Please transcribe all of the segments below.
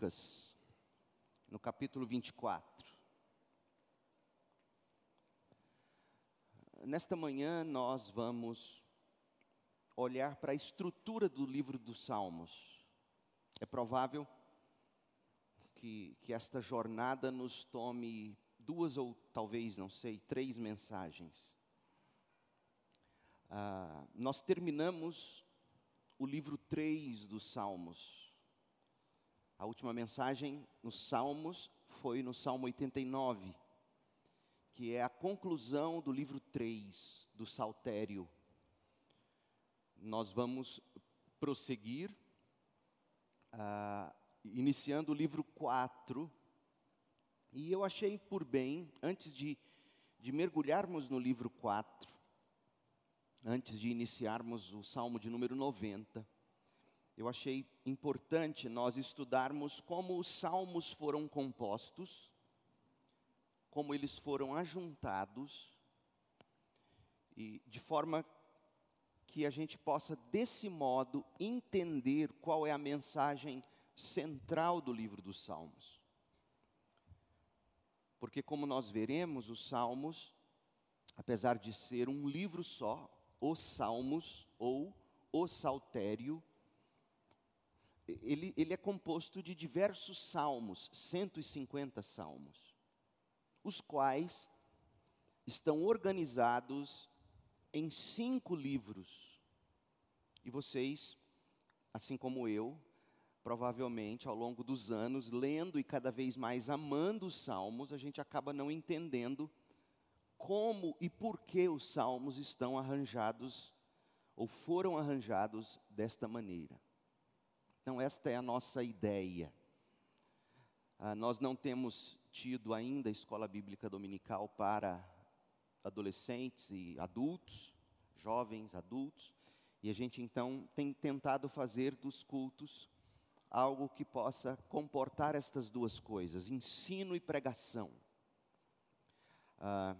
Lucas, no capítulo 24. Nesta manhã nós vamos olhar para a estrutura do livro dos Salmos. É provável que, que esta jornada nos tome duas ou talvez, não sei, três mensagens. Ah, nós terminamos o livro 3 dos Salmos. A última mensagem nos Salmos foi no Salmo 89, que é a conclusão do livro 3 do Saltério. Nós vamos prosseguir, uh, iniciando o livro 4. E eu achei por bem, antes de, de mergulharmos no livro 4, antes de iniciarmos o Salmo de número 90, eu achei importante nós estudarmos como os salmos foram compostos, como eles foram ajuntados, e de forma que a gente possa, desse modo, entender qual é a mensagem central do livro dos Salmos. Porque, como nós veremos, os Salmos, apesar de ser um livro só, os Salmos ou o Saltério, ele, ele é composto de diversos salmos, 150 salmos, os quais estão organizados em cinco livros. E vocês, assim como eu, provavelmente ao longo dos anos, lendo e cada vez mais amando os salmos, a gente acaba não entendendo como e por que os salmos estão arranjados ou foram arranjados desta maneira. Então, esta é a nossa ideia. Ah, nós não temos tido ainda escola bíblica dominical para adolescentes e adultos, jovens, adultos, e a gente então tem tentado fazer dos cultos algo que possa comportar estas duas coisas, ensino e pregação. Ah,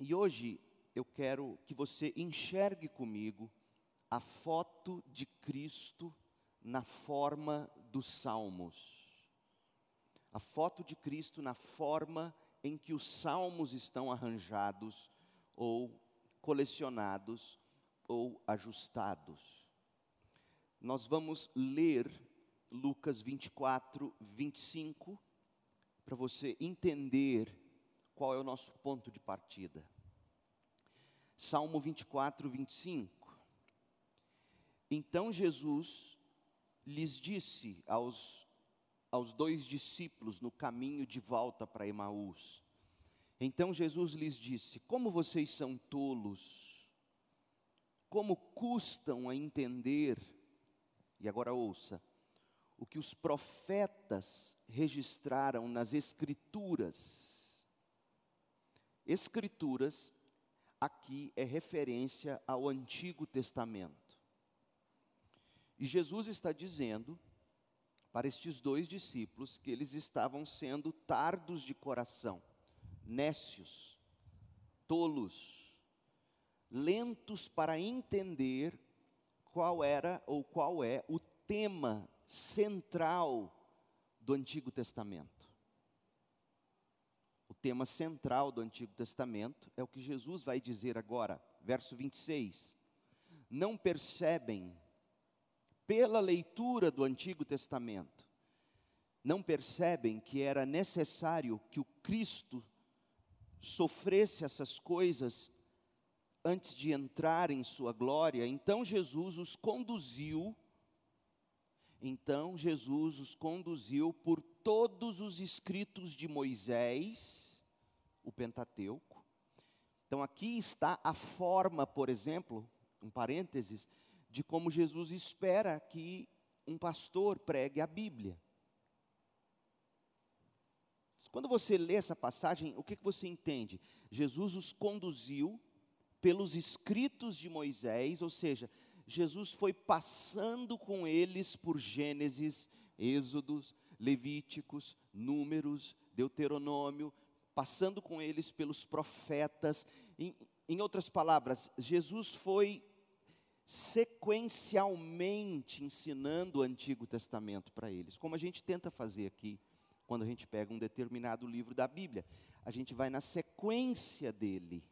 e hoje eu quero que você enxergue comigo a foto de Cristo na forma dos salmos. A foto de Cristo na forma em que os salmos estão arranjados ou colecionados ou ajustados. Nós vamos ler Lucas 24, 25, para você entender qual é o nosso ponto de partida. Salmo 24, 25. Então Jesus lhes disse aos, aos dois discípulos no caminho de volta para Emaús. Então Jesus lhes disse: Como vocês são tolos, como custam a entender, e agora ouça, o que os profetas registraram nas Escrituras. Escrituras, aqui é referência ao Antigo Testamento. E Jesus está dizendo para estes dois discípulos que eles estavam sendo tardos de coração, nécios, tolos, lentos para entender qual era ou qual é o tema central do Antigo Testamento. O tema central do Antigo Testamento é o que Jesus vai dizer agora, verso 26. Não percebem pela leitura do Antigo Testamento, não percebem que era necessário que o Cristo sofresse essas coisas antes de entrar em sua glória, então Jesus os conduziu, então Jesus os conduziu por todos os escritos de Moisés, o Pentateuco. Então aqui está a forma, por exemplo, um parênteses, de como Jesus espera que um pastor pregue a Bíblia. Quando você lê essa passagem, o que, que você entende? Jesus os conduziu pelos escritos de Moisés, ou seja, Jesus foi passando com eles por Gênesis, Êxodos, Levíticos, Números, Deuteronômio, passando com eles pelos profetas. Em, em outras palavras, Jesus foi sequencialmente ensinando o Antigo Testamento para eles, como a gente tenta fazer aqui, quando a gente pega um determinado livro da Bíblia. A gente vai na sequência dele.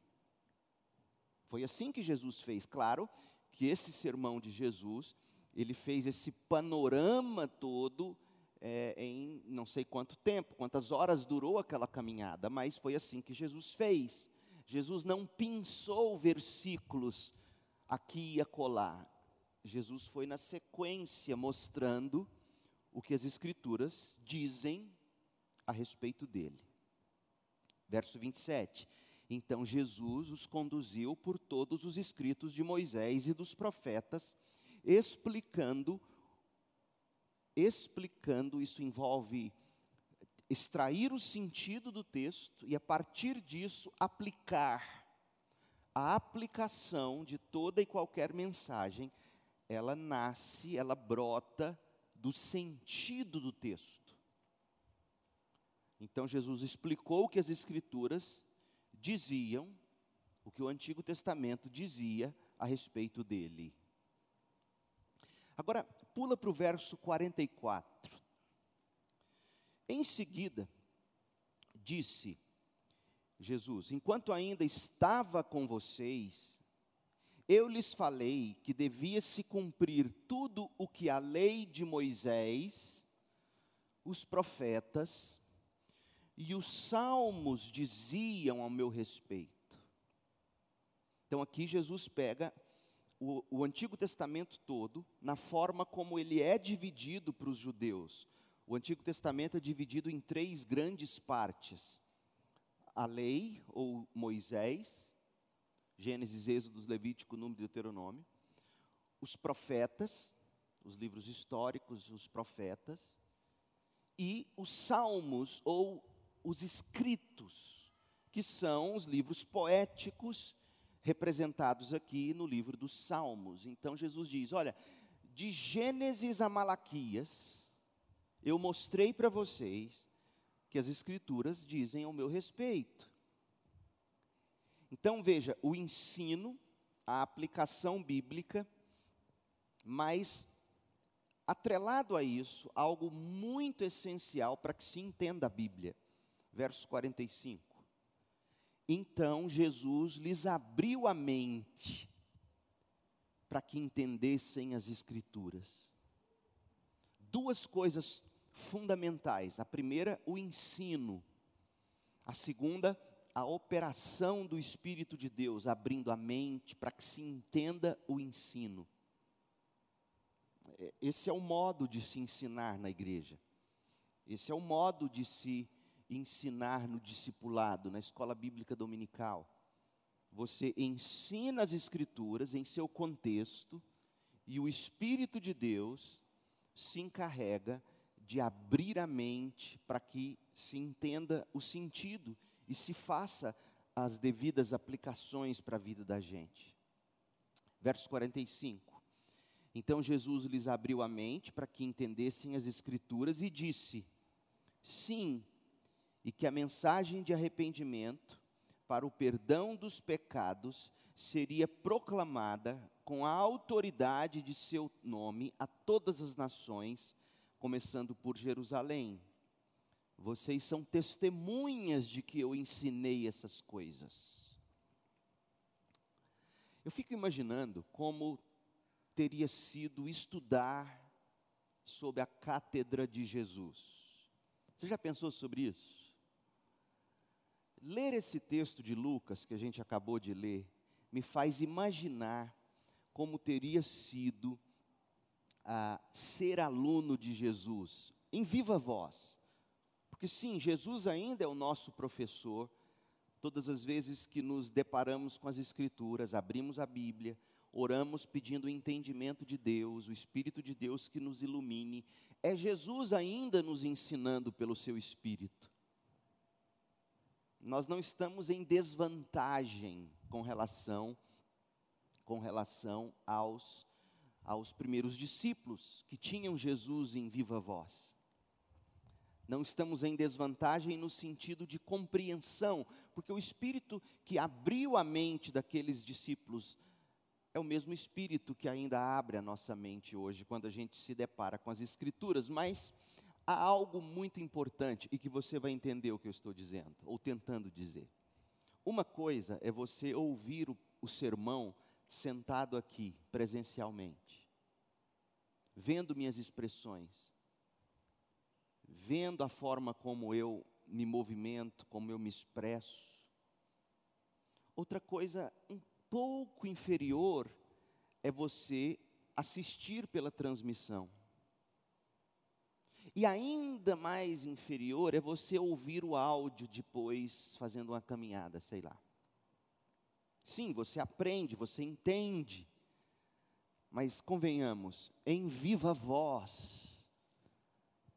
Foi assim que Jesus fez. Claro que esse sermão de Jesus, ele fez esse panorama todo é, em não sei quanto tempo, quantas horas durou aquela caminhada, mas foi assim que Jesus fez. Jesus não pinçou versículos aqui e acolá. Jesus foi na sequência mostrando o que as Escrituras dizem a respeito dele. Verso 27. Então Jesus os conduziu por todos os escritos de Moisés e dos profetas, explicando, explicando, isso envolve extrair o sentido do texto e a partir disso aplicar. A aplicação de toda e qualquer mensagem, ela nasce, ela brota do sentido do texto. Então Jesus explicou o que as escrituras diziam, o que o Antigo Testamento dizia a respeito dele. Agora, pula para o verso 44. Em seguida, disse Jesus: Enquanto ainda estava com vocês, eu lhes falei que devia se cumprir tudo o que a lei de Moisés, os profetas e os salmos diziam ao meu respeito. Então aqui Jesus pega o, o Antigo Testamento todo, na forma como ele é dividido para os judeus. O Antigo Testamento é dividido em três grandes partes: a lei, ou Moisés, Gênesis, Êxodo, Levítico, Número e Deuteronômio, os profetas, os livros históricos, os profetas, e os salmos, ou os escritos, que são os livros poéticos representados aqui no livro dos Salmos. Então Jesus diz: Olha, de Gênesis a Malaquias, eu mostrei para vocês que as Escrituras dizem ao meu respeito. Então veja, o ensino, a aplicação bíblica, mas atrelado a isso, algo muito essencial para que se entenda a Bíblia verso 45. Então Jesus lhes abriu a mente para que entendessem as Escrituras. Duas coisas fundamentais. A primeira, o ensino. A segunda, a operação do Espírito de Deus, abrindo a mente para que se entenda o ensino. É, esse é o modo de se ensinar na igreja. Esse é o modo de se ensinar no discipulado, na escola bíblica dominical. Você ensina as Escrituras em seu contexto e o Espírito de Deus se encarrega de abrir a mente para que se entenda o sentido e se faça as devidas aplicações para a vida da gente. Verso 45. Então Jesus lhes abriu a mente para que entendessem as Escrituras e disse: Sim, e que a mensagem de arrependimento para o perdão dos pecados seria proclamada com a autoridade de seu nome a todas as nações, começando por Jerusalém. Vocês são testemunhas de que eu ensinei essas coisas. Eu fico imaginando como teria sido estudar sob a cátedra de Jesus. Você já pensou sobre isso? Ler esse texto de Lucas que a gente acabou de ler me faz imaginar como teria sido ah, ser aluno de Jesus, em viva voz. Porque sim, Jesus ainda é o nosso professor. Todas as vezes que nos deparamos com as Escrituras, abrimos a Bíblia, oramos pedindo o entendimento de Deus, o Espírito de Deus que nos ilumine, é Jesus ainda nos ensinando pelo seu Espírito nós não estamos em desvantagem com relação com relação aos aos primeiros discípulos que tinham Jesus em viva voz. Não estamos em desvantagem no sentido de compreensão, porque o espírito que abriu a mente daqueles discípulos é o mesmo Espírito que ainda abre a nossa mente hoje, quando a gente se depara com as Escrituras, mas há algo muito importante e que você vai entender o que eu estou dizendo, ou tentando dizer. Uma coisa é você ouvir o, o sermão sentado aqui, presencialmente, vendo minhas expressões, vendo a forma como eu me movimento, como eu me expresso. Outra coisa um pouco inferior é você assistir pela transmissão. E ainda mais inferior é você ouvir o áudio depois fazendo uma caminhada, sei lá. Sim, você aprende, você entende. Mas convenhamos, em viva voz,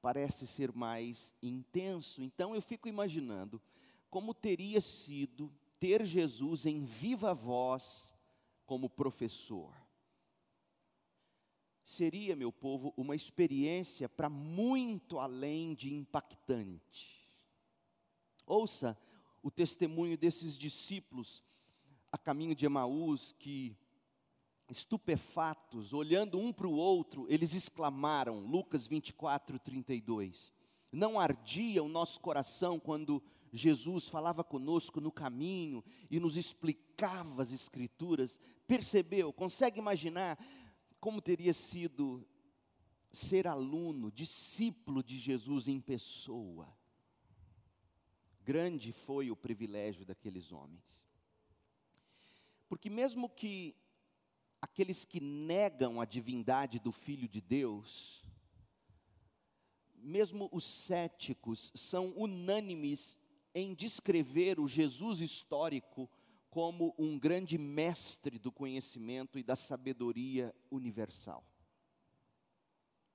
parece ser mais intenso. Então eu fico imaginando como teria sido ter Jesus em viva voz como professor. Seria, meu povo, uma experiência para muito além de impactante. Ouça o testemunho desses discípulos a caminho de Emaús que, estupefatos, olhando um para o outro, eles exclamaram, Lucas 24, 32. Não ardia o nosso coração quando Jesus falava conosco no caminho e nos explicava as Escrituras? Percebeu? Consegue imaginar como teria sido ser aluno, discípulo de Jesus em pessoa? Grande foi o privilégio daqueles homens. Porque, mesmo que aqueles que negam a divindade do Filho de Deus, mesmo os céticos, são unânimes em descrever o Jesus histórico como um grande mestre do conhecimento e da sabedoria universal.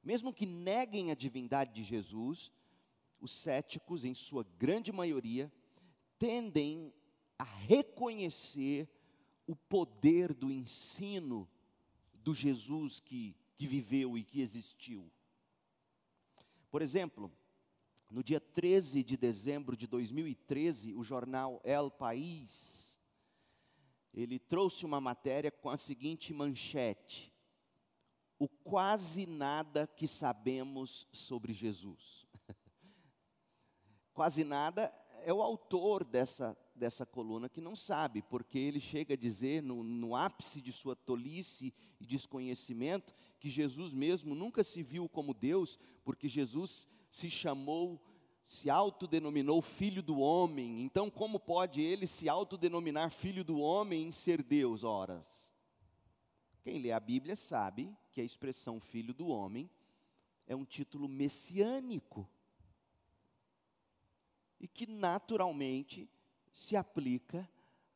Mesmo que neguem a divindade de Jesus, os céticos, em sua grande maioria, tendem a reconhecer o poder do ensino do Jesus que, que viveu e que existiu. Por exemplo, no dia 13 de dezembro de 2013, o jornal El País, ele trouxe uma matéria com a seguinte manchete: O quase nada que sabemos sobre Jesus. quase nada é o autor dessa dessa coluna que não sabe, porque ele chega a dizer, no, no ápice de sua tolice e desconhecimento, que Jesus mesmo nunca se viu como Deus, porque Jesus se chamou, se autodenominou filho do homem. Então, como pode ele se autodenominar filho do homem e ser Deus? Horas. Quem lê a Bíblia sabe que a expressão filho do homem é um título messiânico. E que naturalmente se aplica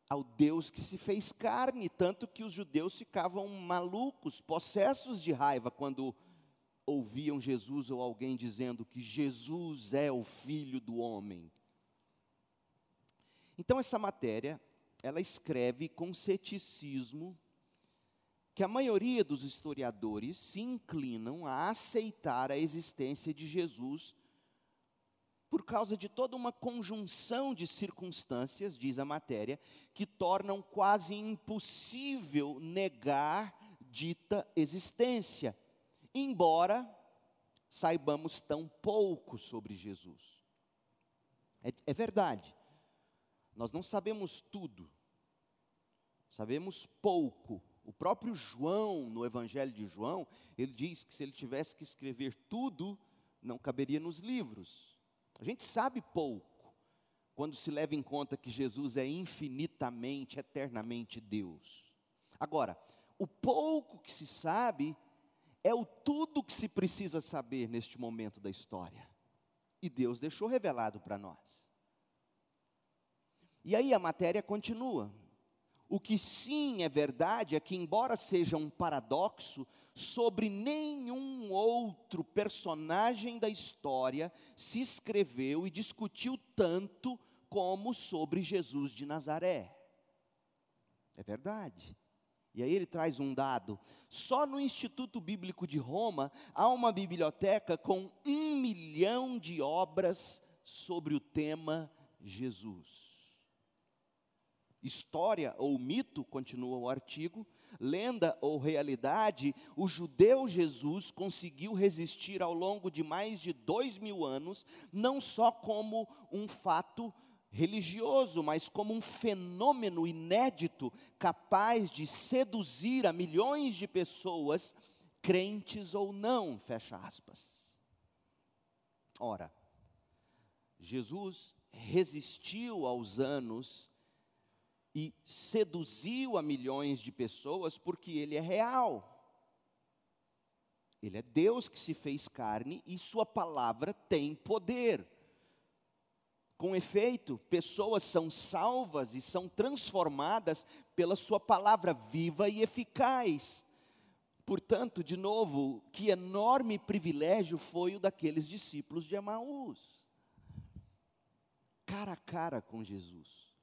ao Deus que se fez carne, tanto que os judeus ficavam malucos, possessos de raiva quando ouviam Jesus ou alguém dizendo que Jesus é o filho do homem. Então essa matéria, ela escreve com ceticismo que a maioria dos historiadores se inclinam a aceitar a existência de Jesus por causa de toda uma conjunção de circunstâncias, diz a matéria, que tornam quase impossível negar dita existência, embora saibamos tão pouco sobre Jesus. É, é verdade, nós não sabemos tudo, sabemos pouco. O próprio João, no Evangelho de João, ele diz que se ele tivesse que escrever tudo, não caberia nos livros. A gente sabe pouco quando se leva em conta que Jesus é infinitamente, eternamente Deus. Agora, o pouco que se sabe é o tudo que se precisa saber neste momento da história. E Deus deixou revelado para nós. E aí a matéria continua. O que sim é verdade é que, embora seja um paradoxo, sobre nenhum outro personagem da história se escreveu e discutiu tanto como sobre Jesus de Nazaré. É verdade. E aí ele traz um dado: só no Instituto Bíblico de Roma há uma biblioteca com um milhão de obras sobre o tema Jesus. história ou mito, continua o artigo, lenda ou realidade, o judeu Jesus conseguiu resistir ao longo de mais de dois mil anos, não só como um fato religioso, mas como um fenômeno inédito capaz de seduzir a milhões de pessoas, crentes ou não, fecha aspas. Ora, Jesus resistiu aos anos e seduziu a milhões de pessoas porque ele é real. Ele é Deus que se fez carne e Sua palavra tem poder. Com efeito, pessoas são salvas e são transformadas pela Sua palavra viva e eficaz. Portanto, de novo, que enorme privilégio foi o daqueles discípulos de Emaús. Cara a cara com Jesus.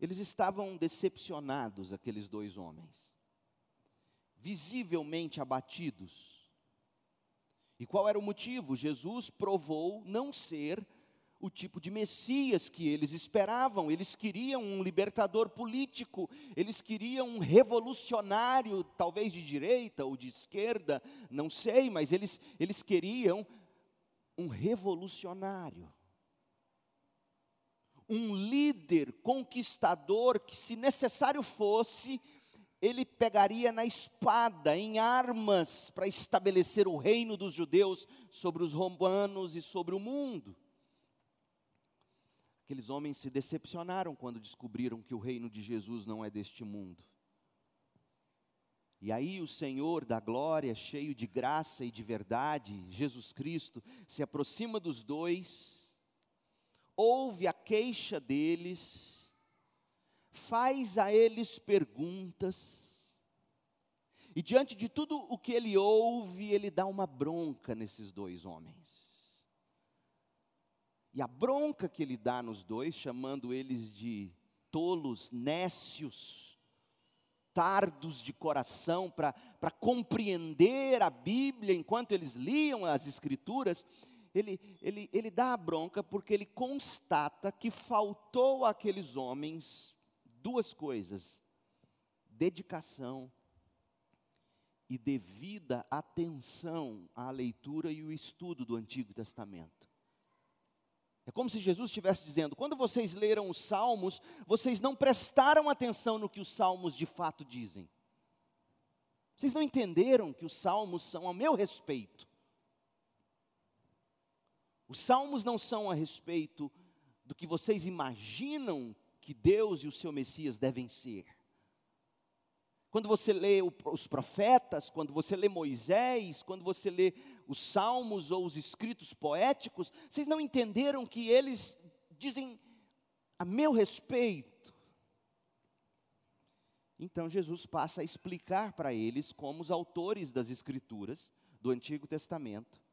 Eles estavam decepcionados, aqueles dois homens, visivelmente abatidos. E qual era o motivo? Jesus provou não ser o tipo de Messias que eles esperavam. Eles queriam um libertador político, eles queriam um revolucionário, talvez de direita ou de esquerda, não sei, mas eles, eles queriam um revolucionário um líder conquistador que, se necessário fosse, ele pegaria na espada, em armas, para estabelecer o reino dos judeus sobre os romanos e sobre o mundo. Aqueles homens se decepcionaram quando descobriram que o reino de Jesus não é deste mundo. E aí o Senhor da glória, cheio de graça e de verdade, Jesus Cristo, se aproxima dos dois ouve a queixa deles, faz a eles perguntas, e diante de tudo o que ele ouve, ele dá uma bronca nesses dois homens. E a bronca que ele dá nos dois, chamando eles de tolos, nécios, tardos de coração para compreender a Bíblia enquanto eles liam as Escrituras, ele, ele, ele dá a bronca porque ele constata que faltou àqueles homens duas coisas: dedicação e devida atenção à leitura e o estudo do Antigo Testamento. É como se Jesus estivesse dizendo: quando vocês leram os Salmos, vocês não prestaram atenção no que os Salmos de fato dizem. Vocês não entenderam que os Salmos são a meu respeito. Os salmos não são a respeito do que vocês imaginam que Deus e o seu Messias devem ser. Quando você lê os profetas, quando você lê Moisés, quando você lê os salmos ou os escritos poéticos, vocês não entenderam que eles dizem a meu respeito. Então Jesus passa a explicar para eles como os autores das escrituras do Antigo Testamento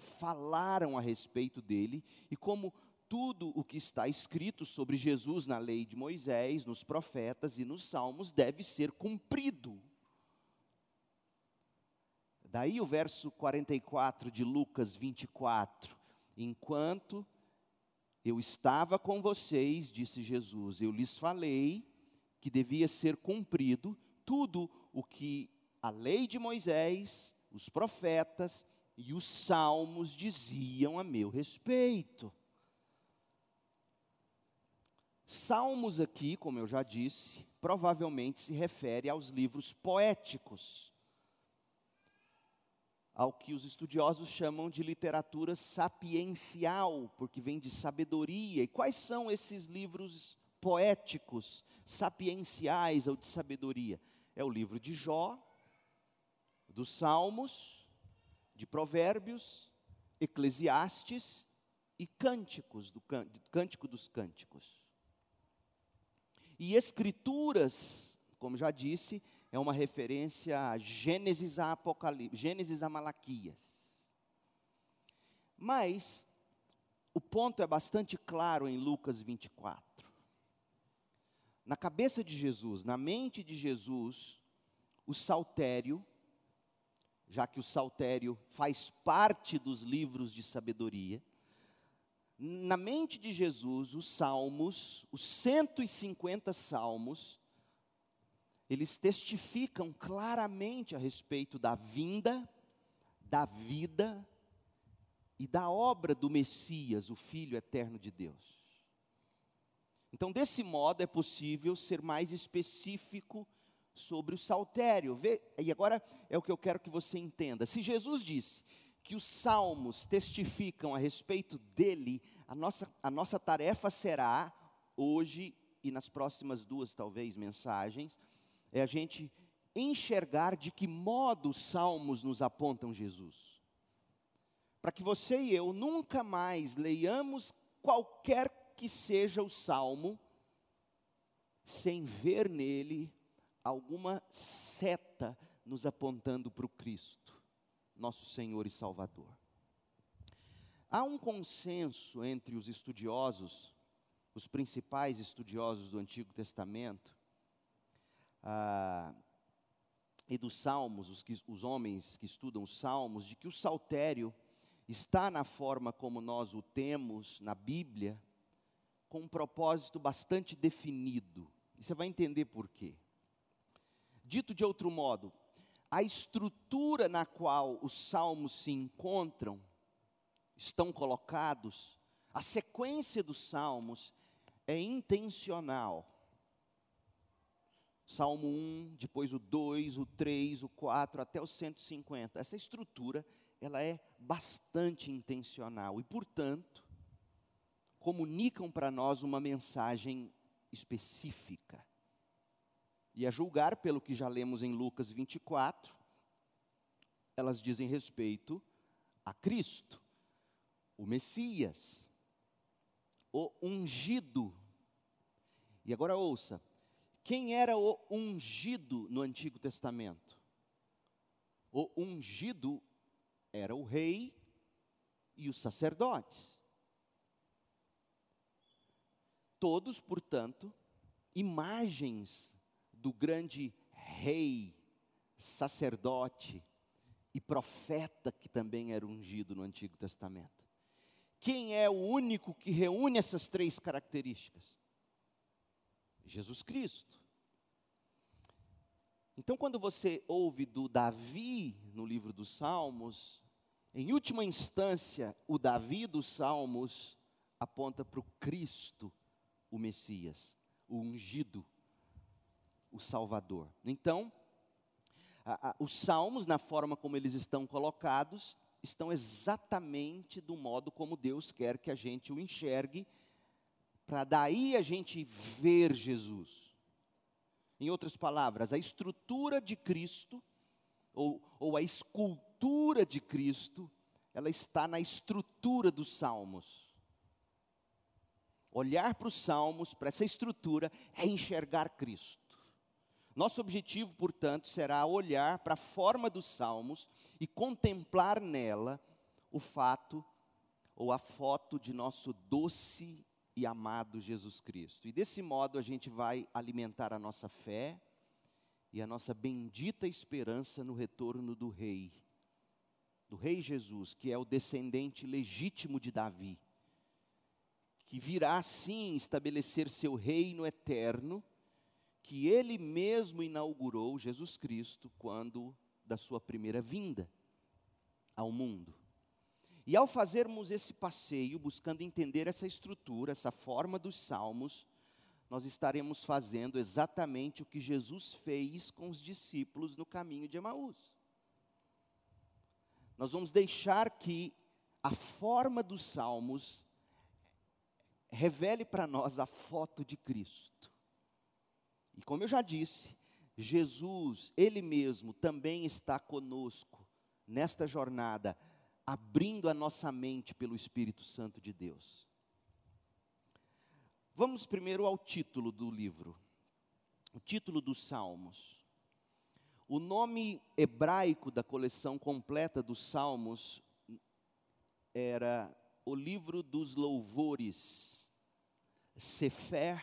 falaram a respeito dele e como tudo o que está escrito sobre Jesus na lei de Moisés, nos profetas e nos salmos deve ser cumprido. Daí o verso 44 de Lucas 24: Enquanto eu estava com vocês, disse Jesus, eu lhes falei que devia ser cumprido tudo o que a lei de Moisés, os profetas e os salmos diziam a meu respeito. Salmos aqui, como eu já disse, provavelmente se refere aos livros poéticos, ao que os estudiosos chamam de literatura sapiencial, porque vem de sabedoria. E quais são esses livros poéticos, sapienciais ou de sabedoria? É o livro de Jó, dos Salmos, de Provérbios, Eclesiastes e Cânticos, do Cântico dos Cânticos. E Escrituras, como já disse, é uma referência a Gênesis a Apocalipse, Gênesis a Malaquias. Mas o ponto é bastante claro em Lucas 24. Na cabeça de Jesus, na mente de Jesus, o saltério já que o saltério faz parte dos livros de sabedoria, na mente de Jesus, os salmos, os 150 salmos, eles testificam claramente a respeito da vinda, da vida e da obra do Messias, o Filho eterno de Deus. Então, desse modo, é possível ser mais específico sobre o saltério. Vê, e agora é o que eu quero que você entenda. Se Jesus disse que os salmos testificam a respeito dele, a nossa, a nossa tarefa será, hoje e nas próximas duas, talvez, mensagens, é a gente enxergar de que modo os salmos nos apontam Jesus. Para que você e eu nunca mais leiamos qualquer que seja o salmo, sem ver nele alguma seta nos apontando para o Cristo, nosso Senhor e Salvador. Há um consenso entre os estudiosos, os principais estudiosos do Antigo Testamento, ah, e dos Salmos, os, que, os homens que estudam os Salmos, de que o saltério está na forma como nós o temos na Bíblia, com um propósito bastante definido. E você vai entender por quê. Dito de outro modo, a estrutura na qual os salmos se encontram, estão colocados, a sequência dos salmos é intencional. Salmo 1, depois o 2, o 3, o 4, até o 150. Essa estrutura, ela é bastante intencional e, portanto, comunicam para nós uma mensagem específica. E a julgar pelo que já lemos em Lucas 24, elas dizem respeito a Cristo, o Messias, o ungido. E agora ouça: quem era o ungido no Antigo Testamento? O ungido era o rei e os sacerdotes. Todos, portanto, imagens do grande rei, sacerdote e profeta que também era ungido no Antigo Testamento. Quem é o único que reúne essas três características? Jesus Cristo. Então, quando você ouve do Davi no livro dos Salmos, em última instância, o Davi dos Salmos aponta para o Cristo o Messias, o ungido, o Salvador. Então, a, a, os salmos, na forma como eles estão colocados, estão exatamente do modo como Deus quer que a gente o enxergue, para daí a gente ver Jesus. Em outras palavras, a estrutura de Cristo, ou, ou a escultura de Cristo, ela está na estrutura dos salmos. Olhar para os salmos, para essa estrutura, é enxergar Cristo. Nosso objetivo, portanto, será olhar para a forma dos salmos e contemplar nela o fato ou a foto de nosso doce e amado Jesus Cristo. E desse modo a gente vai alimentar a nossa fé e a nossa bendita esperança no retorno do Rei, do Rei Jesus, que é o descendente legítimo de Davi que virá sim estabelecer seu reino eterno, que ele mesmo inaugurou, Jesus Cristo, quando da sua primeira vinda ao mundo. E ao fazermos esse passeio, buscando entender essa estrutura, essa forma dos salmos, nós estaremos fazendo exatamente o que Jesus fez com os discípulos no caminho de Emaús. Nós vamos deixar que a forma dos salmos revele para nós a foto de Cristo. E como eu já disse, Jesus, Ele mesmo, também está conosco nesta jornada, abrindo a nossa mente pelo Espírito Santo de Deus. Vamos primeiro ao título do livro, o título dos Salmos. O nome hebraico da coleção completa dos Salmos era o livro dos louvores. Sefer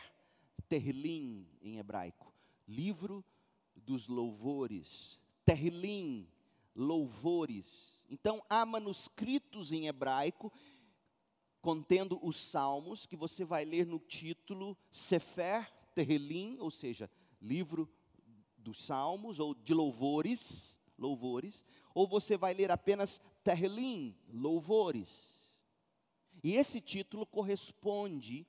Terlim em hebraico, livro dos louvores. Terlim, louvores. Então há manuscritos em hebraico contendo os salmos, que você vai ler no título Sefer Terrelim, ou seja, livro dos salmos ou de louvores, louvores, ou você vai ler apenas Terrelim, louvores. E esse título corresponde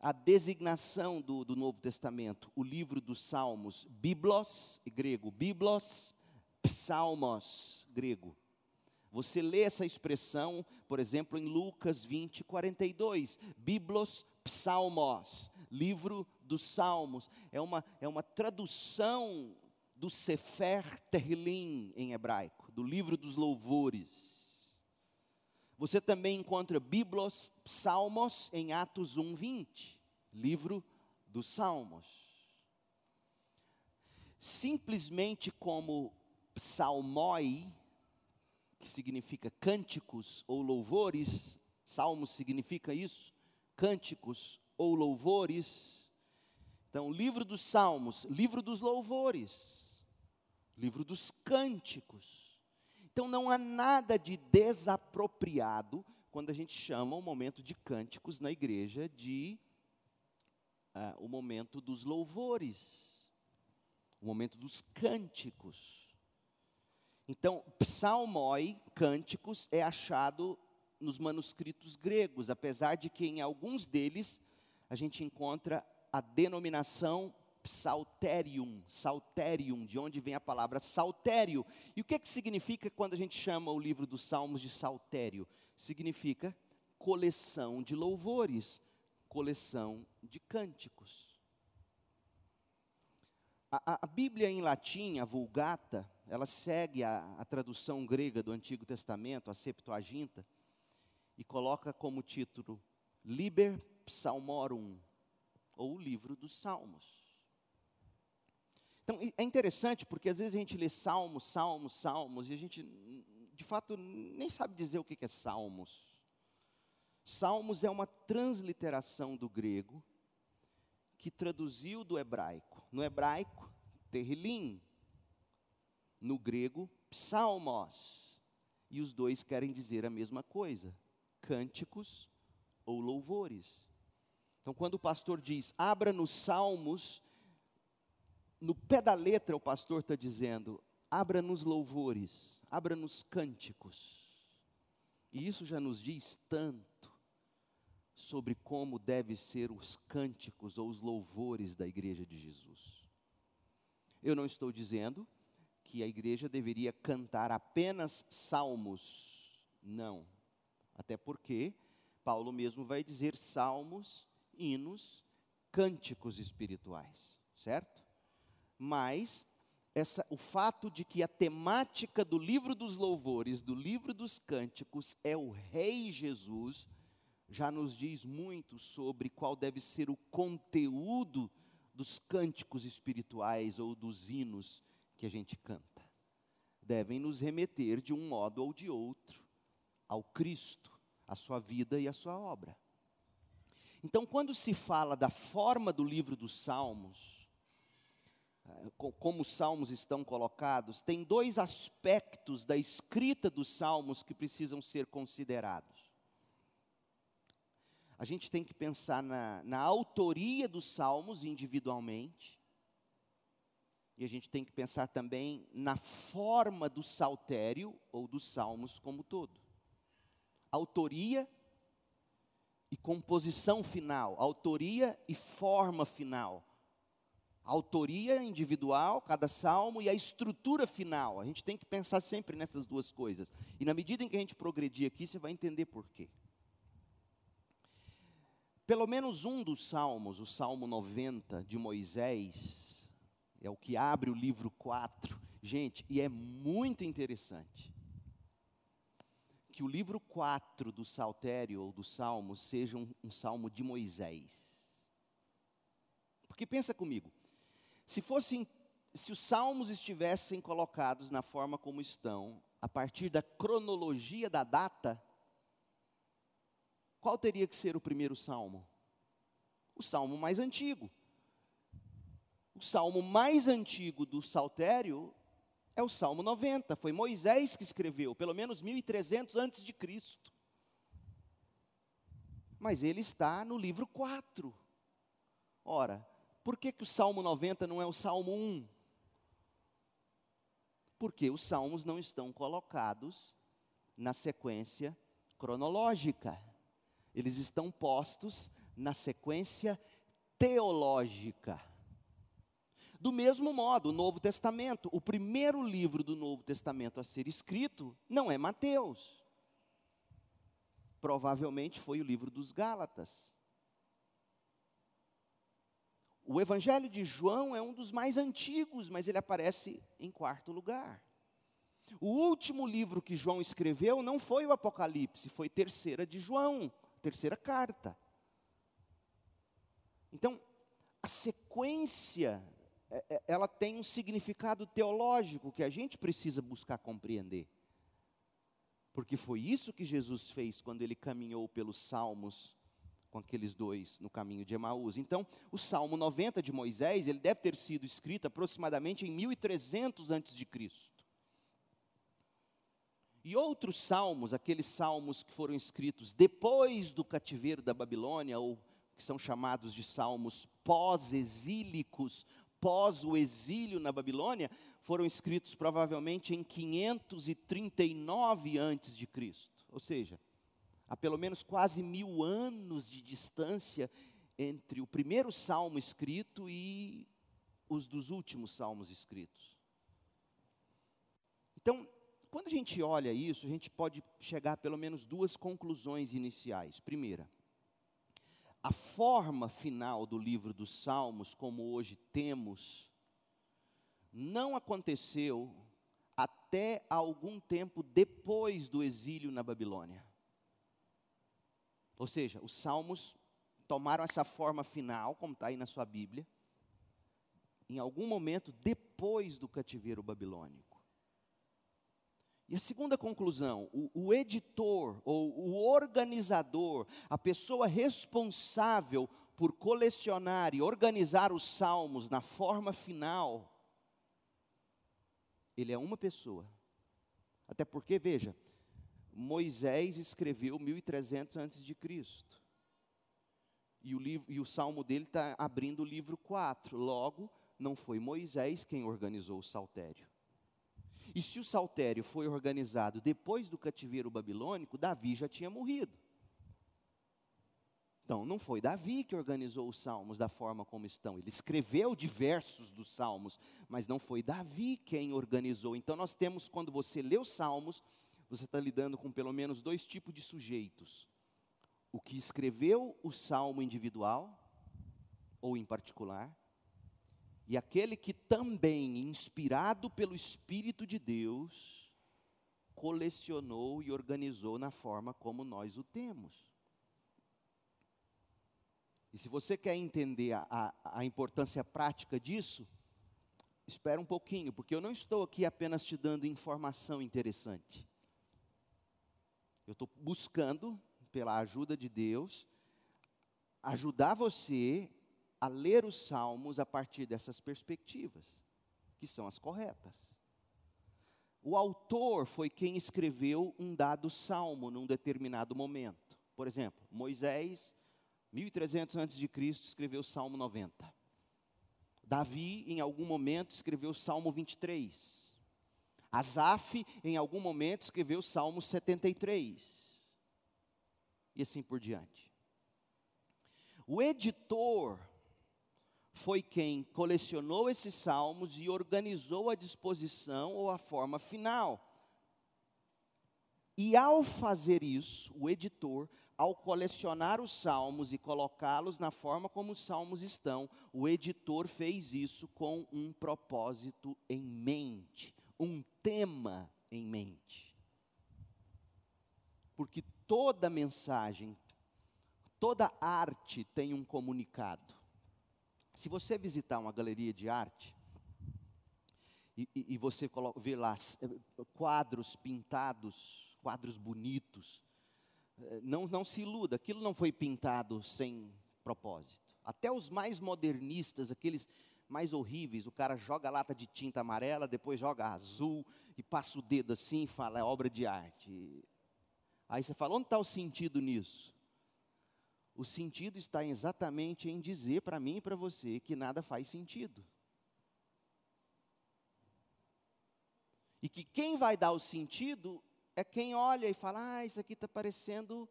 à designação do, do Novo Testamento, o livro dos Salmos, Biblos, grego, Biblos, Psalmos, grego. Você lê essa expressão, por exemplo, em Lucas 20, 42, Biblos Psalmos, livro dos Salmos. É uma, é uma tradução do Sefer Terlim em hebraico, do livro dos louvores. Você também encontra Biblos Psalmos em Atos 1, 20, livro dos Salmos. Simplesmente como psalmoi, que significa cânticos ou louvores, salmos significa isso, cânticos ou louvores. Então, livro dos salmos, livro dos louvores, livro dos cânticos. Então, não há nada de desapropriado quando a gente chama o momento de cânticos na igreja de uh, o momento dos louvores, o momento dos cânticos. Então, psalmoi, cânticos, é achado nos manuscritos gregos, apesar de que em alguns deles a gente encontra a denominação psalterium, salterium, de onde vem a palavra saltério. E o que é que significa quando a gente chama o livro dos Salmos de saltério? Significa coleção de louvores, coleção de cânticos. A, a, Bíblia em latim, a Vulgata, ela segue a, a tradução grega do Antigo Testamento, a Septuaginta, e coloca como título Liber Psalmorum, ou o livro dos Salmos. Então, é interessante porque às vezes a gente lê salmos, salmos, salmos, e a gente, de fato, nem sabe dizer o que é salmos. Salmos é uma transliteração do grego que traduziu do hebraico. No hebraico, terrilim. No grego, psalmos. E os dois querem dizer a mesma coisa: cânticos ou louvores. Então, quando o pastor diz, abra nos salmos, no pé da letra o pastor está dizendo, abra nos louvores, abra nos cânticos. E isso já nos diz tanto sobre como devem ser os cânticos ou os louvores da igreja de Jesus. Eu não estou dizendo que a igreja deveria cantar apenas salmos. Não. Até porque Paulo mesmo vai dizer salmos, hinos, cânticos espirituais, certo? Mas essa, o fato de que a temática do livro dos louvores, do livro dos cânticos, é o Rei Jesus, já nos diz muito sobre qual deve ser o conteúdo dos cânticos espirituais ou dos hinos que a gente canta. Devem nos remeter de um modo ou de outro ao Cristo, a sua vida e a sua obra. Então, quando se fala da forma do livro dos Salmos, como os salmos estão colocados, tem dois aspectos da escrita dos salmos que precisam ser considerados a gente tem que pensar na, na autoria dos salmos individualmente, e a gente tem que pensar também na forma do saltério ou dos salmos como todo. Autoria e composição final, autoria e forma final. Autoria individual, cada salmo, e a estrutura final. A gente tem que pensar sempre nessas duas coisas. E na medida em que a gente progredir aqui, você vai entender por quê. Pelo menos um dos salmos, o Salmo 90 de Moisés, é o que abre o livro 4. Gente, e é muito interessante que o livro 4 do Saltério ou do Salmo seja um, um salmo de Moisés. Porque pensa comigo, se fossem, se os salmos estivessem colocados na forma como estão, a partir da cronologia da data, qual teria que ser o primeiro salmo? O salmo mais antigo. O salmo mais antigo do saltério é o Salmo 90. Foi Moisés que escreveu, pelo menos 1300 antes de Cristo. mas ele está no livro 4. Ora, por que, que o Salmo 90 não é o Salmo 1? Porque os salmos não estão colocados na sequência cronológica. Eles estão postos na sequência teológica. Do mesmo modo, o Novo Testamento, o primeiro livro do Novo Testamento a ser escrito não é Mateus. Provavelmente foi o livro dos Gálatas. O Evangelho de João é um dos mais antigos, mas ele aparece em quarto lugar. O último livro que João escreveu não foi o Apocalipse, foi terceira de João, terceira carta. Então, a sequência, é, é, ela tem um significado teológico que a gente precisa buscar compreender. Porque foi isso que Jesus fez quando ele caminhou pelos salmos com aqueles dois no caminho de Emaús. Então, o Salmo 90 de Moisés, ele deve ter sido escrito aproximadamente em 1300 antes de Cristo. E outros salmos, aqueles salmos que foram escritos depois do cativeiro da Babilônia, ou que são chamados de salmos pós-exílicos, pós o exílio na Babilônia, foram escritos provavelmente em 539 antes de Cristo. Ou seja, há pelo menos quase mil anos de distância entre o primeiro salmo escrito e os dos últimos salmos escritos. Então, quando a gente olha isso, a gente pode chegar a pelo menos duas conclusões iniciais. Primeira, a forma final do livro dos Salmos, como hoje temos, não aconteceu até algum tempo depois do exílio na Babilônia. Ou seja, os salmos tomaram essa forma final, como está aí na sua Bíblia, em algum momento depois do cativeiro babilônico. E a segunda conclusão, o, o, editor ou o organizador, a pessoa responsável por colecionar e organizar os salmos na forma final, ele é uma pessoa. Até porque, veja, Moisés escreveu 1300 antes de Cristo. E o, livro, e o salmo dele está abrindo o livro 4. Logo, não foi Moisés quem organizou o saltério. E se o saltério foi organizado depois do cativeiro babilônico, Davi já tinha morrido. Então, não foi Davi que organizou os salmos da forma como estão. Ele escreveu diversos dos salmos, mas não foi Davi quem organizou. Então, nós temos, quando você lê os salmos, você está lidando com pelo menos dois tipos de sujeitos: o que escreveu o salmo individual, ou em particular, e aquele que também, inspirado pelo Espírito de Deus, colecionou e organizou na forma como nós o temos. E se você quer entender a, a, a importância prática disso, espera um pouquinho, porque eu não estou aqui apenas te dando informação interessante. Eu estou buscando, pela ajuda de Deus, ajudar você a ler os salmos a partir dessas perspectivas, que são as corretas. O autor foi quem escreveu um dado salmo num determinado momento. Por exemplo, Moisés, 1300 a.C., escreveu o Salmo 90. Davi, em algum momento, escreveu o Salmo 23. Asaf, em algum momento, escreveu o Salmo 73. E assim por diante. O editor foi quem colecionou esses salmos e organizou a disposição ou a forma final. E ao fazer isso, o editor, ao colecionar os salmos e colocá-los na forma como os salmos estão, o editor fez isso com um propósito em mente um tema em mente. Porque toda mensagem, toda arte tem um comunicado. Se você visitar uma galeria de arte, e, e, e você coloca, vê lá eh, quadros pintados, quadros bonitos, eh, não, não se iluda, aquilo não foi pintado sem propósito. Até os mais modernistas, aqueles mais horríveis. O cara joga lata de tinta amarela, depois joga azul e passa o dedo assim e fala, é obra de arte. Aí você fala, onde está o sentido nisso? O sentido está exatamente em dizer para mim e para você que nada faz sentido. E que quem vai dar o sentido é quem olha e fala: ah, isso aqui está parecendo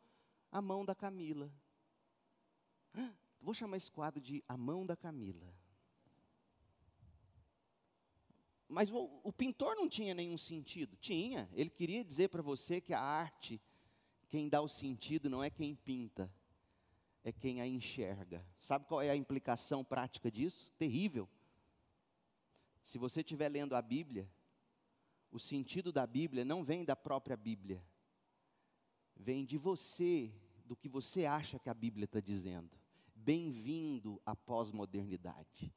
a mão da Camila. Vou chamar esse quadro de A Mão da Camila. Mas o, o, pintor não tinha nenhum sentido. Tinha. Ele queria dizer para você que a arte, quem dá o sentido não é quem pinta, é quem a enxerga. Sabe qual é a implicação prática disso? Terrível. Se você estiver lendo a Bíblia, o sentido da Bíblia não vem da própria Bíblia, vem de você, do que você acha que a Bíblia está dizendo. Bem-vindo à pós-modernidade.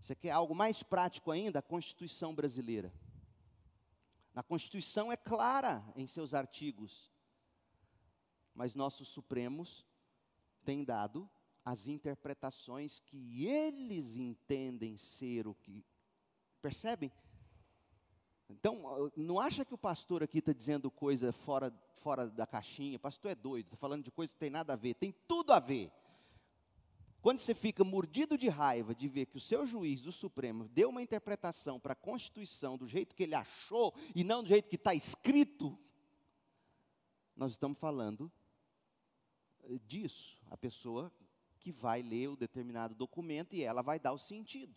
Você quer algo mais prático ainda? A Constituição brasileira. A Constituição é clara em seus artigos, mas nossos Supremos têm dado as interpretações que eles entendem ser o que. Percebem? Então, não acha que o pastor aqui está dizendo coisa fora, fora da caixinha. O pastor é doido, está falando de coisa que tem nada a ver. Tem tudo a ver. Quando você fica mordido de raiva de ver que o seu juiz do Supremo deu uma interpretação para a Constituição do jeito que ele achou e não do jeito que está escrito, nós estamos falando eh, disso. A pessoa que vai ler o determinado documento e ela vai dar o sentido.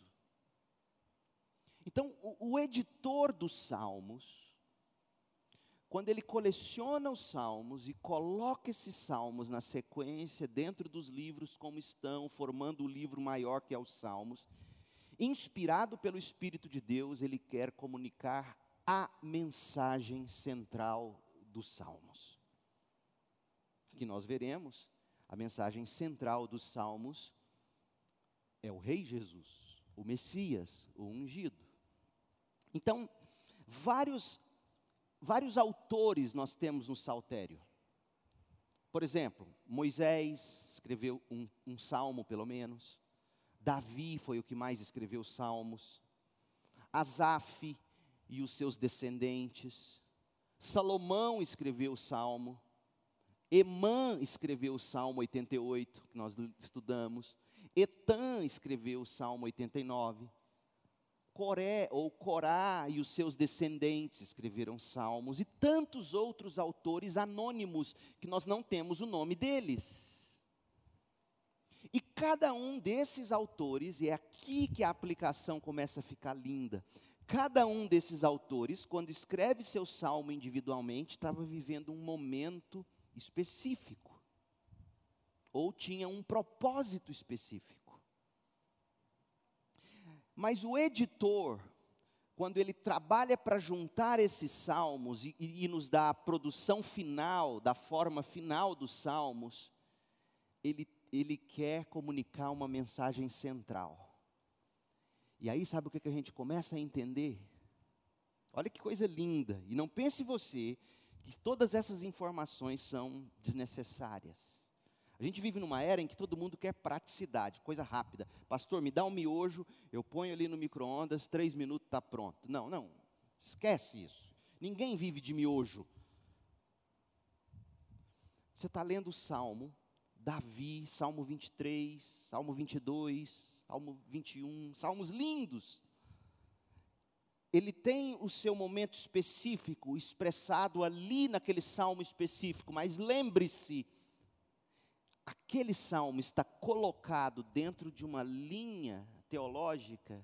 Então, o, o editor dos Salmos, quando ele coleciona os salmos e coloca esses salmos na sequência dentro dos livros como estão, formando o livro maior que é os salmos, inspirado pelo Espírito de Deus, ele quer comunicar a mensagem central dos salmos. Que nós veremos, a mensagem central dos salmos é o Rei Jesus, o Messias, o ungido. Então, vários, vários autores nós temos no saltério. Por exemplo, Moisés escreveu um, um salmo, pelo menos. Davi foi o que mais escreveu salmos. Asaf e os seus descendentes. Salomão escreveu o salmo. Emã escreveu o salmo 88, que nós estudamos. Etan escreveu o salmo 89. Coré ou Corá e os seus descendentes escreveram salmos e tantos outros autores anônimos que nós não temos o nome deles. E cada um desses autores, e é aqui que a aplicação começa a ficar linda. Cada um desses autores, quando escreve seu salmo individualmente, estava vivendo um momento específico, ou tinha um propósito específico. Mas o editor, quando ele trabalha para juntar esses salmos e, e, nos dá a produção final, da forma final dos salmos, ele, ele quer comunicar uma mensagem central. E aí, sabe o que, que a gente começa a entender? Olha que coisa linda. E não pense você que todas essas informações são desnecessárias. A gente vive numa era em que todo mundo quer praticidade, coisa rápida. Pastor, me dá um miojo, eu ponho ali no micro-ondas, três minutos está pronto. Não, não, esquece isso. Ninguém vive de miojo. Você está lendo o Salmo, Davi, Salmo 23, Salmo 22, Salmo 21, salmos lindos. Ele tem o seu momento específico expressado ali naquele salmo específico, mas lembre-se, aquele salmo está colocado dentro de uma linha teológica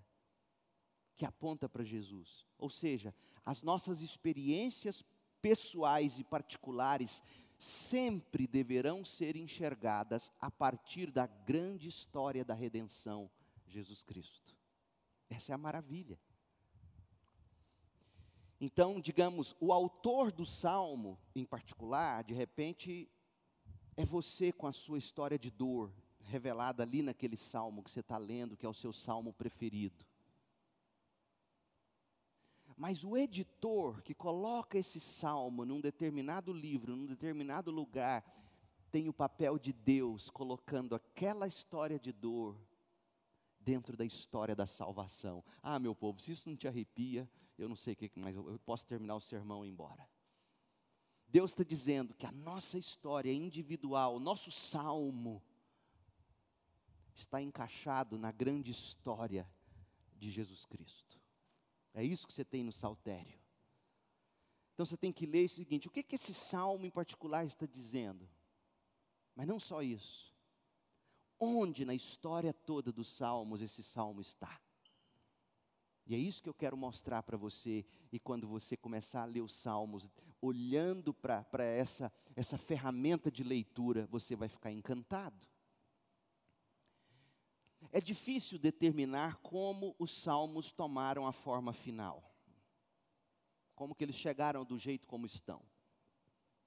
que aponta para Jesus. Ou seja, as nossas experiências pessoais e particulares sempre deverão ser enxergadas a partir da grande história da redenção, Jesus Cristo. Essa é a maravilha. Então, digamos, o autor do salmo, em particular, de repente, é você com a sua história de dor, revelada ali naquele salmo que você está lendo, que é o seu salmo preferido. Mas o editor que coloca esse salmo num determinado livro, num determinado lugar, tem o papel de Deus colocando aquela história de dor dentro da história da salvação. Ah, meu povo, se isso não te arrepia, eu não sei o que mais, eu posso terminar o sermão e ir embora. Deus está dizendo que a nossa história individual, o nosso salmo, está encaixado na grande história de Jesus Cristo. É isso que você tem no saltério. Então você tem que ler o seguinte: o que, que esse salmo em particular está dizendo? Mas não só isso. Onde na história toda dos salmos esse salmo está? E é isso que eu quero mostrar para você. E quando você começar a ler os salmos, olhando para essa, essa ferramenta de leitura, você vai ficar encantado. É difícil determinar como os salmos tomaram a forma final. Como que eles chegaram do jeito como estão.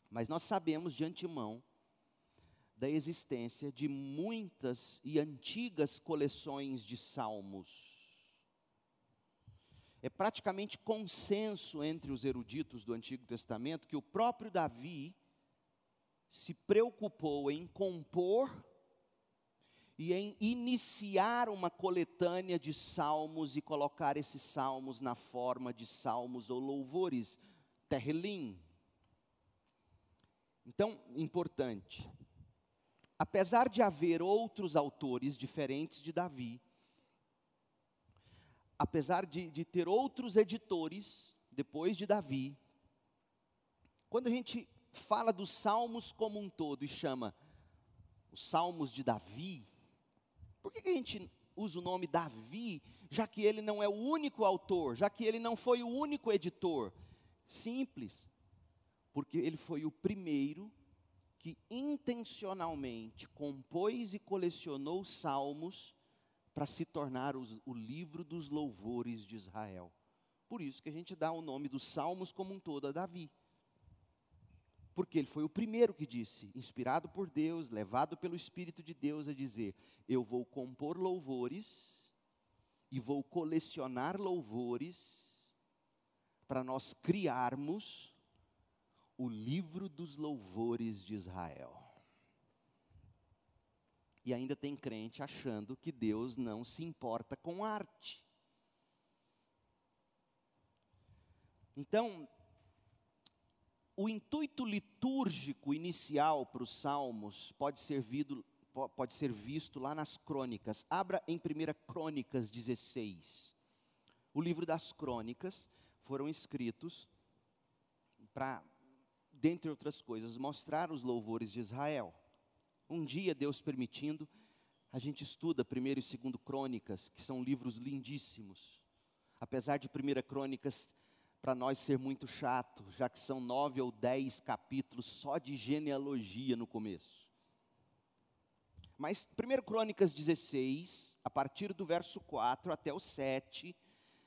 Mas nós sabemos de antemão da existência de muitas e antigas coleções de salmos. É praticamente consenso entre os eruditos do Antigo Testamento que o próprio Davi se preocupou em compor e em iniciar uma coletânea de salmos e colocar esses salmos na forma de salmos ou louvores, terrelim. Então, importante. Apesar de haver outros autores diferentes de Davi, apesar de, de ter outros editores depois de Davi, quando a gente fala dos salmos como um todo e chama os salmos de Davi, por que, que a gente usa o nome Davi, já que ele não é o único autor, já que ele não foi o único editor? Simples, porque ele foi o primeiro que intencionalmente compôs e colecionou salmos para se tornar os, o livro dos louvores de Israel. Por isso que a gente dá o nome dos salmos como um todo a Davi. Porque ele foi o primeiro que disse, inspirado por Deus, levado pelo Espírito de Deus a dizer: Eu vou compor louvores e vou colecionar louvores para nós criarmos o livro dos louvores de Israel. E ainda tem crente achando que Deus não se importa com arte. Então, o intuito litúrgico inicial para os salmos pode ser, vido, pode ser visto lá nas crônicas. Abra em 1 Crônicas 16. O livro das crônicas foram escritos para, dentre outras coisas, mostrar os louvores de Israel. Um dia, Deus permitindo, a gente estuda 1 e 2 Crônicas, que são livros lindíssimos. Apesar de 1 Crônicas para nós ser muito chato, já que são nove ou dez capítulos só de genealogia no começo. Mas 1 Crônicas 16, a partir do verso 4 até o 7,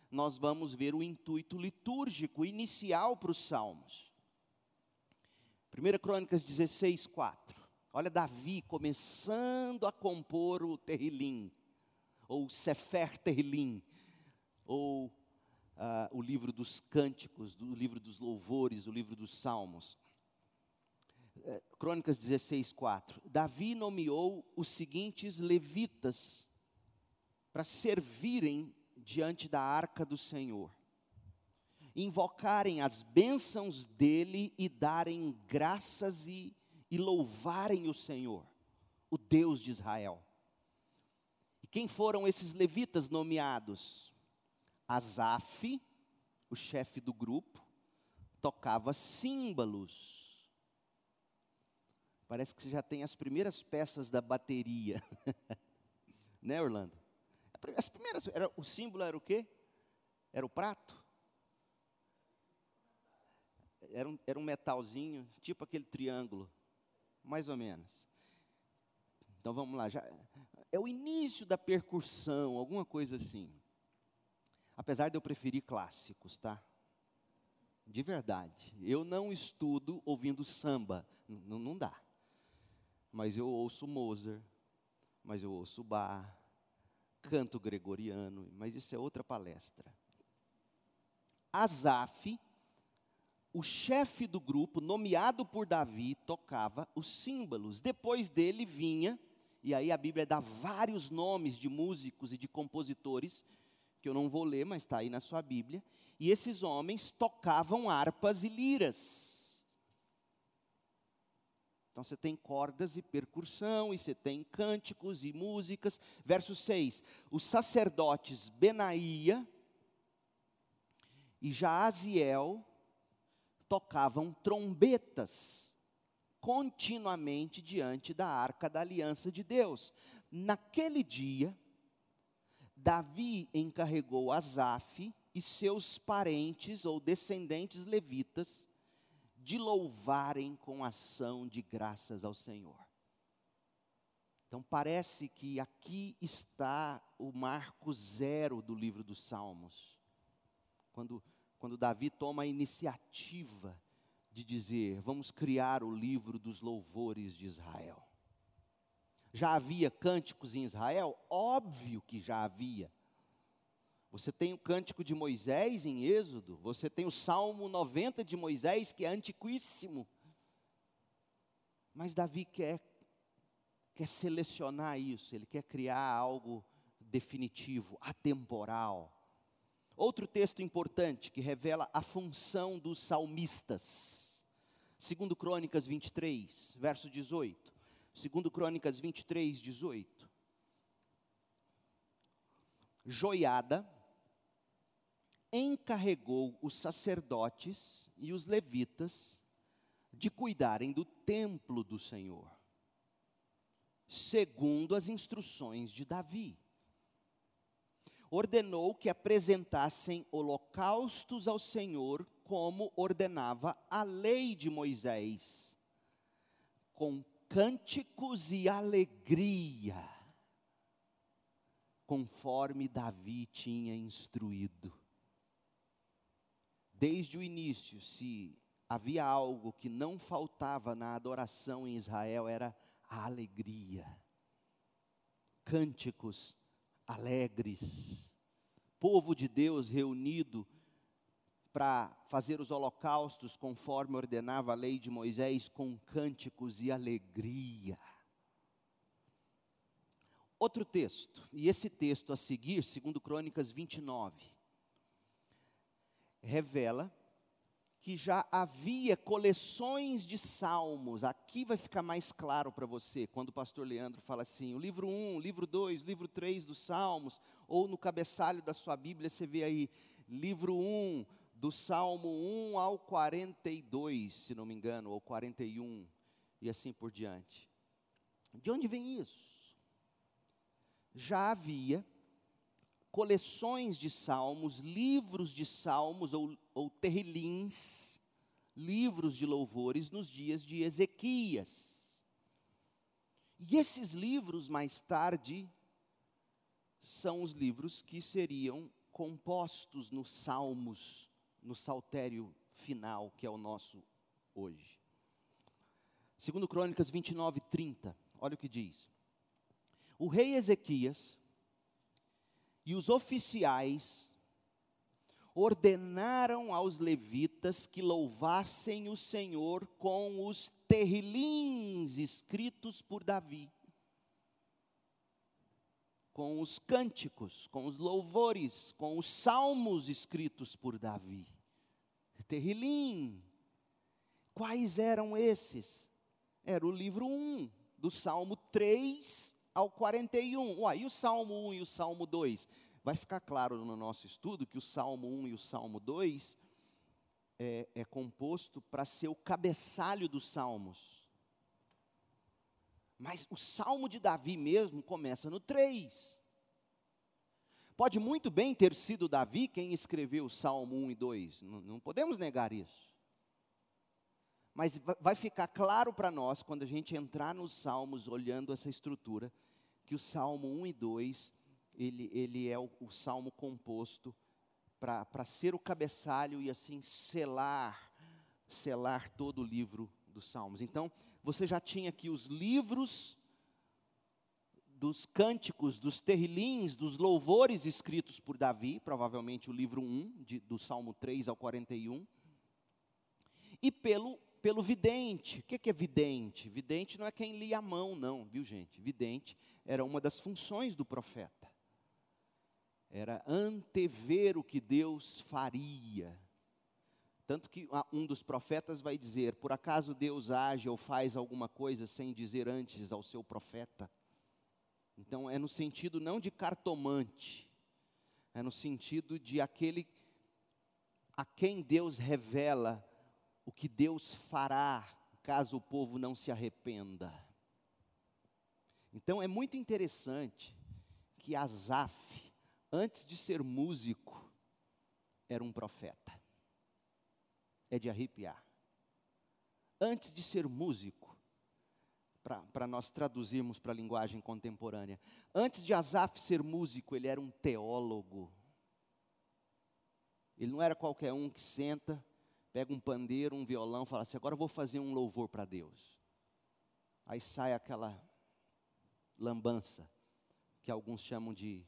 nós vamos ver o intuito litúrgico inicial para os salmos. 1 Crônicas 16, 4. Olha Davi começando a compor o Terrilim, ou Sefer Terrilim, ou ah, o livro dos cânticos, o livro dos louvores, o livro dos salmos. É, Crônicas 16, 4. Davi nomeou os seguintes levitas para servirem diante da arca do Senhor, invocarem as bênçãos dele e darem graças e, e louvarem o Senhor, o Deus de Israel. E quem foram esses levitas nomeados? Asaf, o chefe do grupo, tocava símbolos. Parece que você já tem as primeiras peças da bateria. né, Orlando? As primeiras, era, o símbolo era o quê? Era o prato? Era um, era um metalzinho, tipo aquele triângulo, mais ou menos. Então vamos lá, já, é o início da percussão, alguma coisa assim. Apesar de eu preferir clássicos, tá? De verdade. Eu não estudo ouvindo samba, N não dá. Mas eu ouço Mozart, mas eu ouço Bach, canto gregoriano, mas isso é outra palestra. Asaf, o chefe do grupo, nomeado por Davi, tocava os símbolos. Depois dele vinha, e aí a Bíblia dá vários nomes de músicos e de compositores que eu não vou ler, mas está aí na sua Bíblia. E esses homens tocavam harpas e liras. Então você tem cordas e percussão, e você tem cânticos e músicas. Verso 6: Os sacerdotes Benaía e Jaaziel tocavam trombetas continuamente diante da arca da aliança de Deus. Naquele dia, Davi encarregou Asaf e seus parentes ou descendentes levitas de louvarem com ação de graças ao Senhor. Então parece que aqui está o marco zero do livro dos Salmos. Quando, quando Davi toma a iniciativa de dizer: vamos criar o livro dos louvores de Israel. Já havia cânticos em Israel? Óbvio que já havia. Você tem o cântico de Moisés em Êxodo, você tem o Salmo 90 de Moisés, que é antiquíssimo. Mas Davi quer, quer selecionar isso, ele quer criar algo definitivo, atemporal. Outro texto importante que revela a função dos salmistas. Segundo Crônicas 23, verso 18. Segundo Crônicas 23, 18. Joiada encarregou os sacerdotes e os levitas de cuidarem do templo do Senhor, segundo as instruções de Davi. Ordenou que apresentassem holocaustos ao Senhor, como ordenava a lei de Moisés, com cânticos e alegria, conforme Davi tinha instruído desde o início, se havia algo que não faltava na adoração em Israel, era a alegria. Cânticos alegres. Povo de Deus reunido para fazer os holocaustos conforme ordenava a lei de Moisés, com cânticos e alegria. Outro texto, e esse texto a seguir, segundo Crônicas 29 revela que já havia coleções de salmos. Aqui vai ficar mais claro para você, quando o pastor Leandro fala assim: o livro 1, livro 2, livro 3 dos salmos, ou no cabeçalho da sua Bíblia você vê aí, livro 1, do salmo 1 ao 42, se não me engano, ou 41, e assim por diante. De onde vem isso? Já havia coleções de salmos, livros de salmos ou, ou terrilins, livros de louvores nos dias de Ezequias. E esses livros, mais tarde, são os livros que seriam compostos nos salmos, no saltério final, que é o nosso hoje. Segundo Crônicas 29, 30, olha o que diz. O rei Ezequias e os oficiais ordenaram aos levitas que louvassem o Senhor com os terrilins escritos por Davi, com os cânticos, com os louvores, com os salmos escritos por Davi. Terrilim. Quais eram esses? Era o livro 1, do Salmo 3 ao 41. Uai, e o Salmo 1 e o Salmo 2? Vai ficar claro no nosso estudo que o Salmo 1 e o Salmo 2 é, é composto para ser o cabeçalho dos salmos. Mas o Salmo de Davi mesmo começa no 3. Pode muito bem ter sido Davi quem escreveu o Salmo 1 e 2, não, não podemos negar isso. Mas vai ficar claro para nós, quando a gente entrar nos Salmos, olhando essa estrutura, que o Salmo 1 e 2, ele, ele é o, o salmo composto para ser o cabeçalho e assim selar, selar todo o livro dos Salmos. Então, você já tinha aqui os livros dos cânticos, dos terrilins, dos louvores escritos por Davi, provavelmente o livro 1, de, do Salmo 3 ao 41, e pelo pelo vidente. O que é vidente? Vidente não é quem lia a mão, não, viu gente? Vidente era uma das funções do profeta. Era antever o que Deus faria. Tanto que um dos profetas vai dizer: Por acaso Deus age ou faz alguma coisa sem dizer antes ao seu profeta? Então, é no sentido não de cartomante, é no sentido de aquele a quem Deus revela o que Deus fará caso o povo não se arrependa. Então, é muito interessante que Asaf, antes de ser músico, era um profeta. É de arrepiar. Antes de ser músico, para nós traduzirmos para a linguagem contemporânea. Antes de Asaf ser músico, ele era um teólogo. Ele não era qualquer um que senta, pega um pandeiro, um violão, fala assim: agora eu vou fazer um louvor para Deus. Aí sai aquela lambança, que alguns chamam de,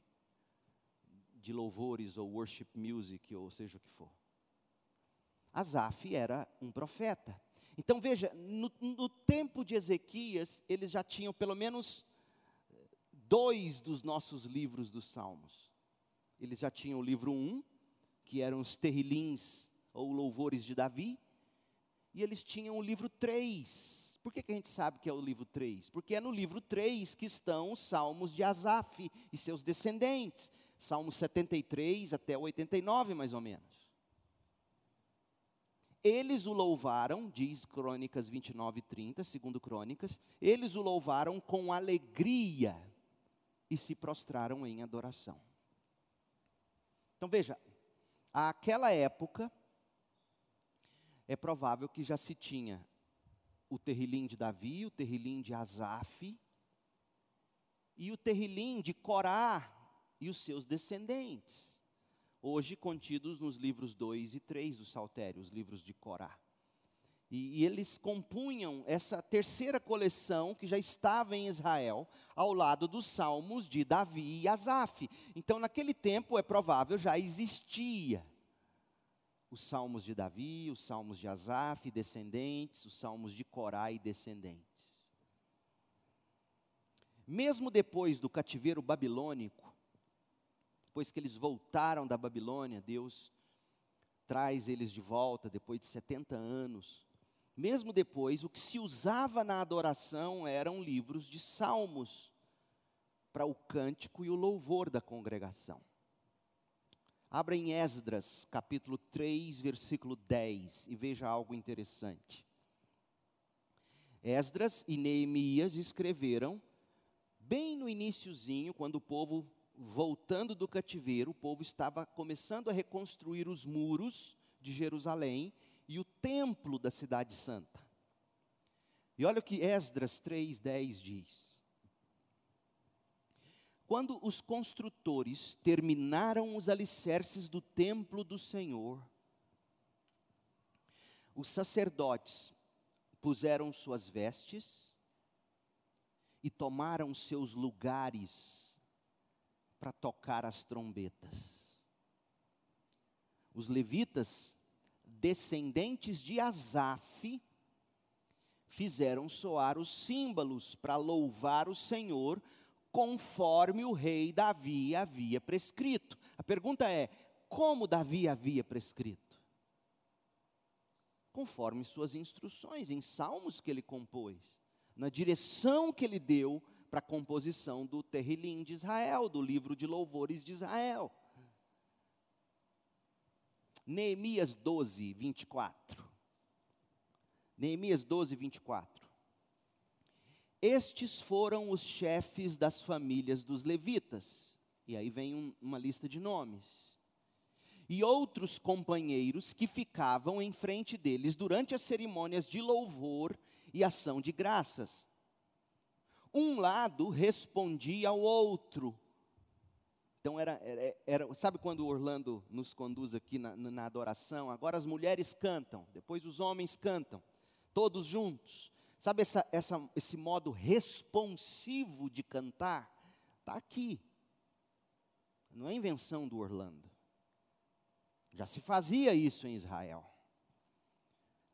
de louvores ou worship music, ou seja o que for. Asaf era um profeta. Então veja, no, no tempo de Ezequias, eles já tinham pelo menos dois dos nossos livros dos Salmos. Eles já tinham o livro 1, um, que eram os terrilins ou louvores de Davi, e eles tinham o livro 3. Por que, que a gente sabe que é o livro 3? Porque é no livro 3 que estão os salmos de Asaf e seus descendentes. Salmos 73 até 89, mais ou menos. Eles o louvaram, diz Crônicas 29 e 30, segundo Crônicas, eles o louvaram com alegria e se prostraram em adoração. Então veja, àquela época, é provável que já se tinha o terrilim de Davi, o terrilim de Asaf, e o terrilim de Corá e os seus descendentes hoje contidos nos livros 2 e 3 do Saltério, os livros de Corá. E, e, eles compunham essa terceira coleção que já estava em Israel, ao lado dos salmos de Davi e Asaf. Então, naquele tempo, é provável, já existia os salmos de Davi, os salmos de Asaf descendentes, os salmos de Corá e descendentes. Mesmo depois do cativeiro babilônico, depois que eles voltaram da Babilônia, Deus traz eles de volta depois de 70 anos. Mesmo depois, o que se usava na adoração eram livros de salmos para o cântico e o louvor da congregação. Abra em Esdras, capítulo 3, versículo 10, e veja algo interessante. Esdras e Neemias escreveram bem no iníciozinho, quando o povo voltando do cativeiro, o povo estava começando a reconstruir os muros de Jerusalém e o templo da cidade santa. E olha o que Esdras 3:10 diz. Quando os construtores terminaram os alicerces do templo do Senhor, os sacerdotes puseram suas vestes e tomaram seus lugares para tocar as trombetas. Os levitas, descendentes de Asaf, fizeram soar os símbolos para louvar o Senhor, conforme o rei Davi havia prescrito. A pergunta é: como Davi havia prescrito? Conforme suas instruções, em salmos que ele compôs, na direção que ele deu para a composição do Terrilim de Israel, do livro de louvores de Israel. Neemias 12, 24. Neemias 12, 24. Estes foram os chefes das famílias dos levitas. E aí vem um, uma lista de nomes. E outros companheiros que ficavam em frente deles durante as cerimônias de louvor e ação de graças um lado respondia ao outro. Então era, era, era, sabe quando o Orlando nos conduz aqui na, na adoração? Agora as mulheres cantam, depois os homens cantam, todos juntos. Sabe essa, essa, esse modo responsivo de cantar? Está aqui. Não é invenção do Orlando. Já se fazia isso em Israel.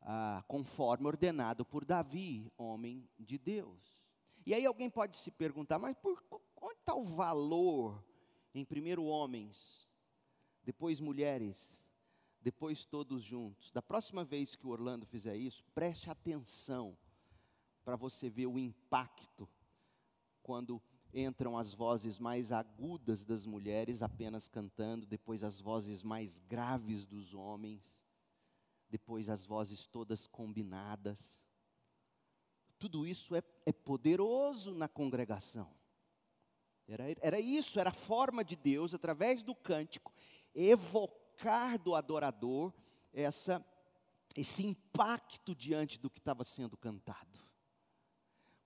Ah, conforme ordenado por Davi, homem de Deus. E aí alguém pode se perguntar, mas por, onde está o valor em primeiro homens, depois mulheres, depois todos juntos. Da próxima vez que o Orlando fizer isso, preste atenção para você ver o impacto quando entram as vozes mais agudas das mulheres apenas cantando, depois as vozes mais graves dos homens, depois as vozes todas combinadas. Tudo isso é, é poderoso na congregação. Era, era isso, era a forma de Deus, através do cântico, evocar do adorador essa, esse impacto diante do que estava sendo cantado.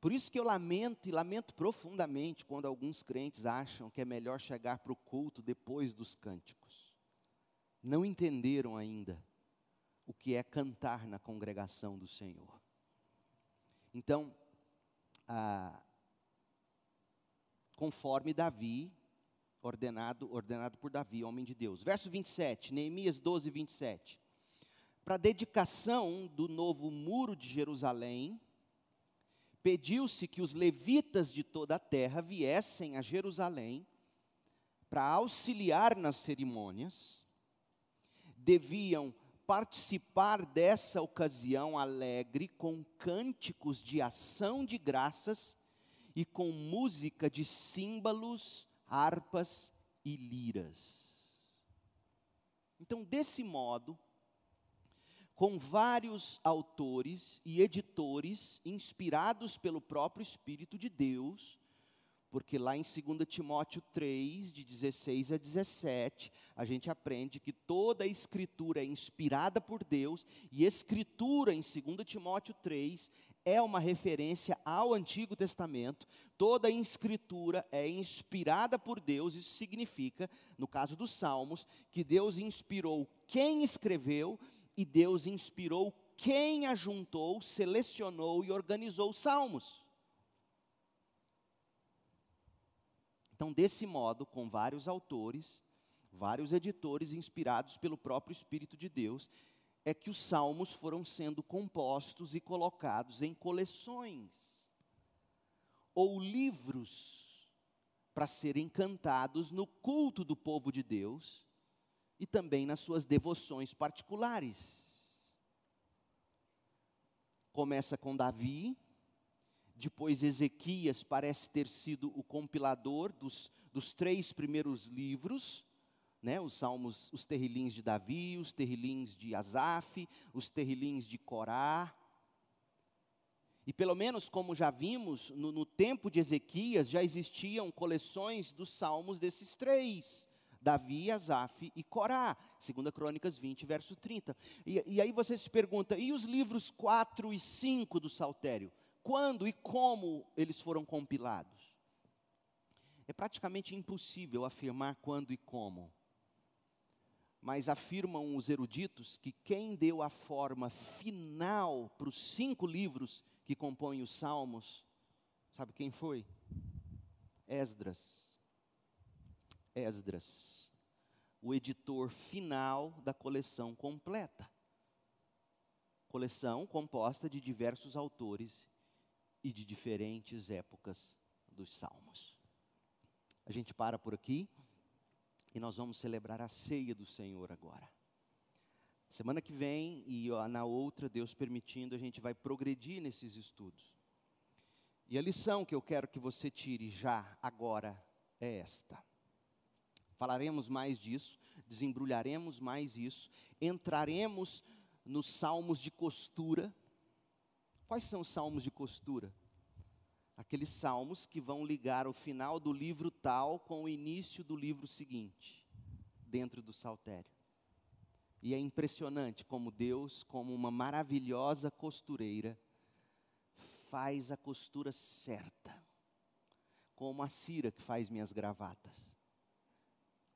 Por isso que eu lamento e lamento profundamente quando alguns crentes acham que é melhor chegar para o culto depois dos cânticos. Não entenderam ainda o que é cantar na congregação do Senhor. Então, ah, conforme Davi, ordenado, ordenado por Davi, homem de Deus. Verso 27, Neemias 12, 27. Para a dedicação do novo muro de Jerusalém, pediu-se que os levitas de toda a terra viessem a Jerusalém para auxiliar nas cerimônias, deviam participar dessa ocasião alegre com cânticos de ação de graças e com música de símbolos, harpas e liras. Então, desse modo, com vários autores e editores inspirados pelo próprio Espírito de Deus, porque lá em 2 Timóteo 3, de 16 a 17, a gente aprende que toda a escritura é inspirada por Deus, e escritura em 2 Timóteo 3 é uma referência ao Antigo Testamento. Toda a escritura é inspirada por Deus, isso significa, no caso dos Salmos, que Deus inspirou quem escreveu e Deus inspirou quem ajuntou, selecionou e organizou os salmos. Então, desse modo, com vários autores, vários editores inspirados pelo próprio Espírito de Deus, é que os salmos foram sendo compostos e colocados em coleções ou livros para serem cantados no culto do povo de Deus e também nas suas devoções particulares. Começa com Davi, depois Ezequias parece ter sido o compilador dos, dos três primeiros livros, né, os salmos, os terrilins de Davi, os terrilins de Asaf, os terrilins de Corá. E pelo menos como já vimos, no, no tempo de Ezequias já existiam coleções dos salmos desses três. Davi, Asaf e Corá, 2 Crônicas 20, verso 30. E, e aí você se pergunta, e os livros 4 e 5 do Saltério? Quando e como eles foram compilados? É praticamente impossível afirmar quando e como. Mas afirmam os eruditos que quem deu a forma final para os cinco livros que compõem os Salmos, sabe quem foi? Esdras. Esdras, o editor final da coleção completa. Coleção composta de diversos autores e de diferentes épocas dos Salmos. A gente para por aqui e nós vamos celebrar a ceia do Senhor agora. Semana que vem e na outra, Deus permitindo, a gente vai progredir nesses estudos. E a lição que eu quero que você tire já, agora, é esta. Falaremos mais disso, desembrulharemos mais isso, entraremos nos salmos de costura. Quais são os salmos de costura? Aqueles salmos que vão ligar o final do livro tal com o início do livro seguinte, dentro do saltério. E é impressionante como Deus, como uma maravilhosa costureira, faz a costura certa, como a Cira que faz minhas gravatas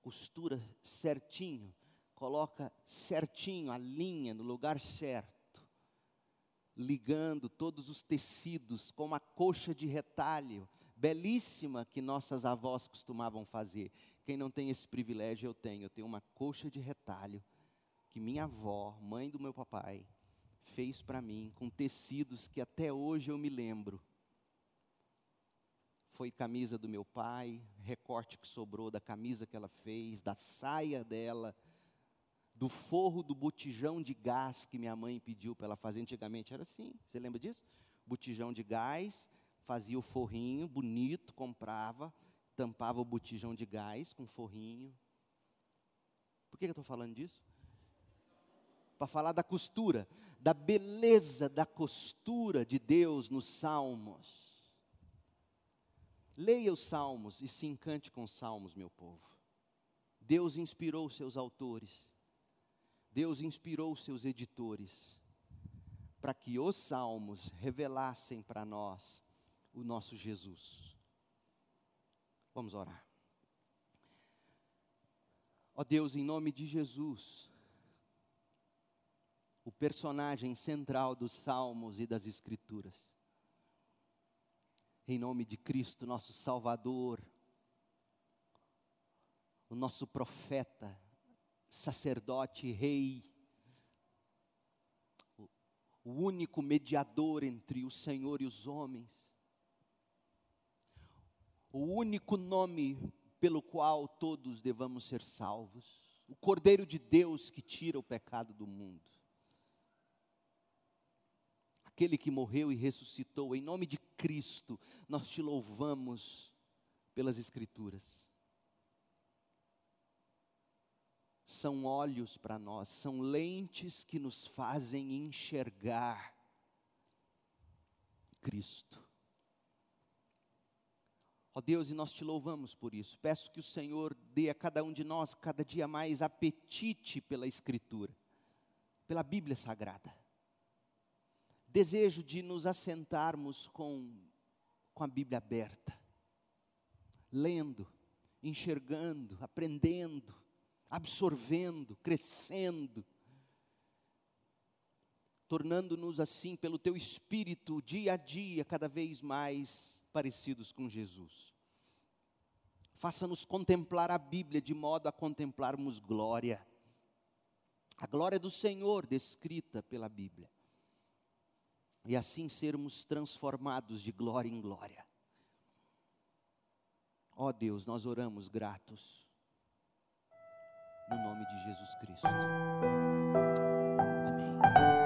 costura certinho, coloca certinho a linha no lugar certo, ligando todos os tecidos com uma coxa de retalho, belíssima que nossas avós costumavam fazer. Quem não tem esse privilégio, eu tenho. Eu tenho uma coxa de retalho que minha avó, mãe do meu papai, fez para mim com tecidos que até hoje eu me lembro foi camisa do meu pai, recorte que sobrou da camisa que ela fez, da saia dela, do forro do botijão de gás que minha mãe pediu para ela fazer antigamente. Era assim, você lembra disso? Botijão de gás, fazia o forrinho bonito, comprava, tampava o botijão de gás com forrinho. Por que eu estou falando disso? Para falar da costura, da beleza da costura de Deus nos salmos. Leia os salmos e se encante com os salmos, meu povo. Deus inspirou seus autores, Deus inspirou seus editores, para que os salmos revelassem para nós o nosso Jesus. Vamos orar. Ó Deus, em nome de Jesus, o personagem central dos Salmos e das Escrituras, em nome de Cristo, nosso Salvador, o nosso profeta, sacerdote, rei, o, único mediador entre o Senhor e os homens, o único nome pelo qual todos devamos ser salvos, o Cordeiro de Deus que tira o pecado do mundo, aquele que morreu e ressuscitou, em nome de Cristo, nós te louvamos pelas Escrituras. São olhos para nós, são lentes que nos fazem enxergar Cristo. Ó Deus, e nós te louvamos por isso. Peço que o Senhor dê a cada um de nós cada dia mais apetite pela Escritura, pela Bíblia Sagrada. Desejo de nos assentarmos com, com a Bíblia aberta, lendo, enxergando, aprendendo, absorvendo, crescendo, tornando-nos assim, pelo Teu Espírito, dia a dia, cada vez mais parecidos com Jesus. Faça-nos contemplar a Bíblia de modo a contemplarmos glória. A glória do Senhor descrita pela Bíblia e assim sermos transformados de glória em glória. Ó Deus, nós oramos gratos, no nome de Jesus Cristo. Amém.